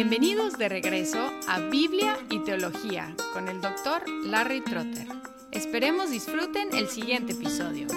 Bienvenidos de regreso a Biblia y Teología con el doctor Larry Trotter. Esperemos disfruten el siguiente episodio.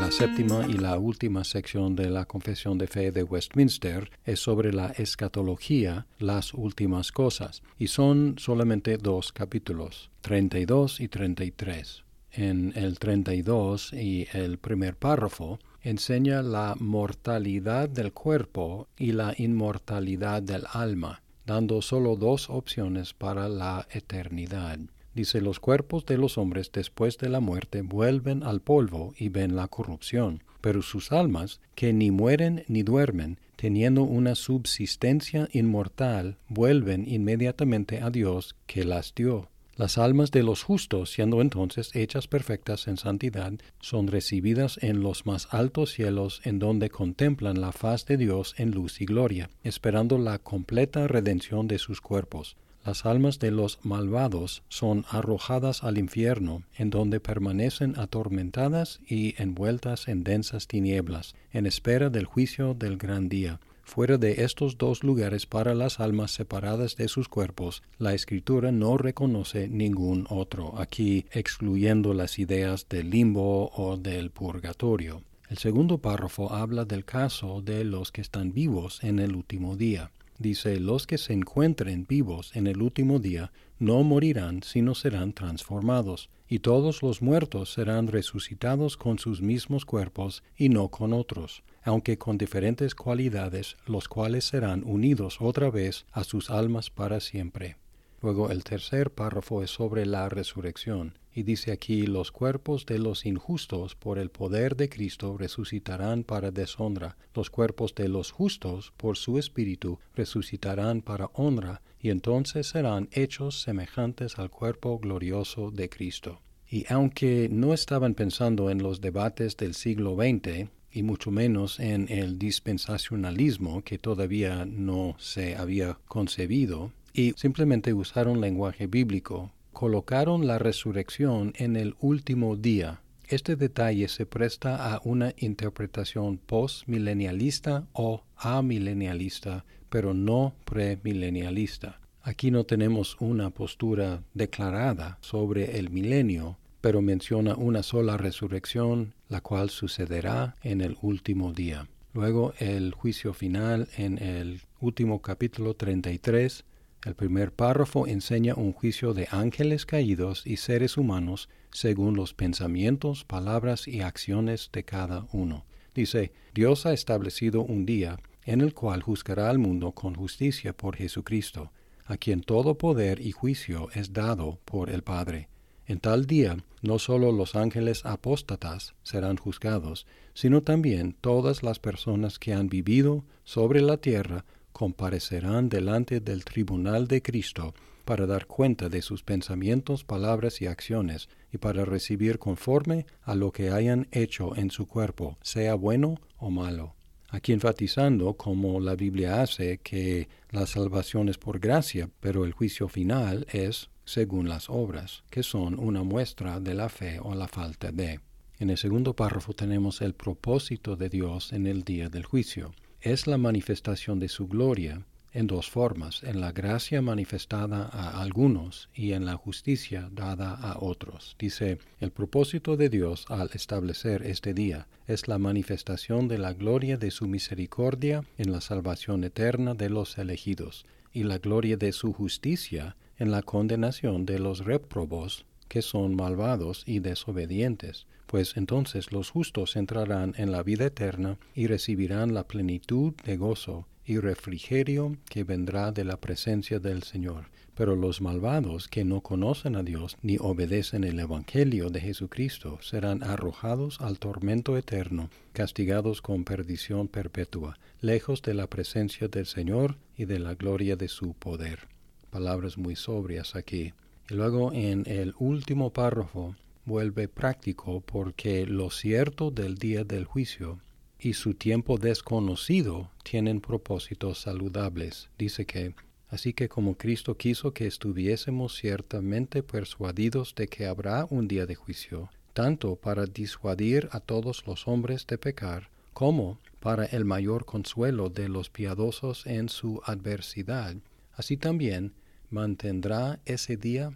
La séptima y la última sección de la Confesión de Fe de Westminster es sobre la escatología, las últimas cosas, y son solamente dos capítulos, 32 y 33. En el 32 y el primer párrafo enseña la mortalidad del cuerpo y la inmortalidad del alma, dando solo dos opciones para la eternidad. Dice, los cuerpos de los hombres después de la muerte vuelven al polvo y ven la corrupción, pero sus almas, que ni mueren ni duermen, teniendo una subsistencia inmortal, vuelven inmediatamente a Dios que las dio. Las almas de los justos, siendo entonces hechas perfectas en santidad, son recibidas en los más altos cielos, en donde contemplan la faz de Dios en luz y gloria, esperando la completa redención de sus cuerpos. Las almas de los malvados son arrojadas al infierno, en donde permanecen atormentadas y envueltas en densas tinieblas, en espera del juicio del gran día Fuera de estos dos lugares para las almas separadas de sus cuerpos, la escritura no reconoce ningún otro, aquí excluyendo las ideas del limbo o del purgatorio. El segundo párrafo habla del caso de los que están vivos en el último día. Dice, los que se encuentren vivos en el último día no morirán, sino serán transformados, y todos los muertos serán resucitados con sus mismos cuerpos y no con otros aunque con diferentes cualidades, los cuales serán unidos otra vez a sus almas para siempre. Luego el tercer párrafo es sobre la resurrección, y dice aquí, los cuerpos de los injustos por el poder de Cristo resucitarán para deshonra, los cuerpos de los justos por su espíritu resucitarán para honra, y entonces serán hechos semejantes al cuerpo glorioso de Cristo. Y aunque no estaban pensando en los debates del siglo XX, y mucho menos en el dispensacionalismo que todavía no se había concebido, y simplemente usaron lenguaje bíblico, colocaron la resurrección en el último día. Este detalle se presta a una interpretación postmilenialista o amilenialista, pero no premilenialista. Aquí no tenemos una postura declarada sobre el milenio, pero menciona una sola resurrección, la cual sucederá en el último día. Luego el juicio final en el último capítulo 33, el primer párrafo enseña un juicio de ángeles caídos y seres humanos según los pensamientos, palabras y acciones de cada uno. Dice, Dios ha establecido un día en el cual juzgará al mundo con justicia por Jesucristo, a quien todo poder y juicio es dado por el Padre en tal día no solo los ángeles apóstatas serán juzgados, sino también todas las personas que han vivido sobre la tierra comparecerán delante del tribunal de Cristo para dar cuenta de sus pensamientos, palabras y acciones, y para recibir conforme a lo que hayan hecho en su cuerpo, sea bueno o malo. Aquí enfatizando, como la Biblia hace, que la salvación es por gracia, pero el juicio final es según las obras, que son una muestra de la fe o la falta de. En el segundo párrafo tenemos el propósito de Dios en el día del juicio. Es la manifestación de su gloria en dos formas, en la gracia manifestada a algunos y en la justicia dada a otros. Dice, el propósito de Dios al establecer este día es la manifestación de la gloria de su misericordia en la salvación eterna de los elegidos, y la gloria de su justicia en la condenación de los réprobos, que son malvados y desobedientes, pues entonces los justos entrarán en la vida eterna y recibirán la plenitud de gozo y refrigerio que vendrá de la presencia del Señor. Pero los malvados que no conocen a Dios ni obedecen el Evangelio de Jesucristo serán arrojados al tormento eterno, castigados con perdición perpetua, lejos de la presencia del Señor y de la gloria de su poder palabras muy sobrias aquí. Y luego en el último párrafo vuelve práctico porque lo cierto del día del juicio y su tiempo desconocido tienen propósitos saludables. Dice que, así que como Cristo quiso que estuviésemos ciertamente persuadidos de que habrá un día de juicio, tanto para disuadir a todos los hombres de pecar, como para el mayor consuelo de los piadosos en su adversidad, así también mantendrá ese día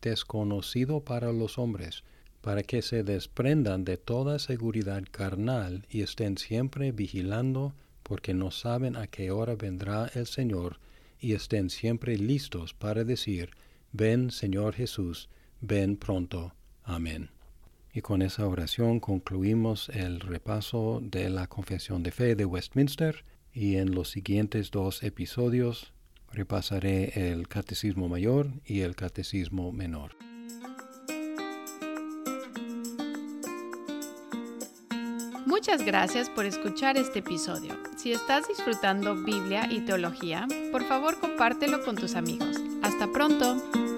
desconocido para los hombres, para que se desprendan de toda seguridad carnal y estén siempre vigilando, porque no saben a qué hora vendrá el Señor, y estén siempre listos para decir, Ven Señor Jesús, ven pronto. Amén. Y con esa oración concluimos el repaso de la Confesión de Fe de Westminster y en los siguientes dos episodios repasaré el Catecismo Mayor y el Catecismo Menor. Muchas gracias por escuchar este episodio. Si estás disfrutando Biblia y teología, por favor compártelo con tus amigos. Hasta pronto.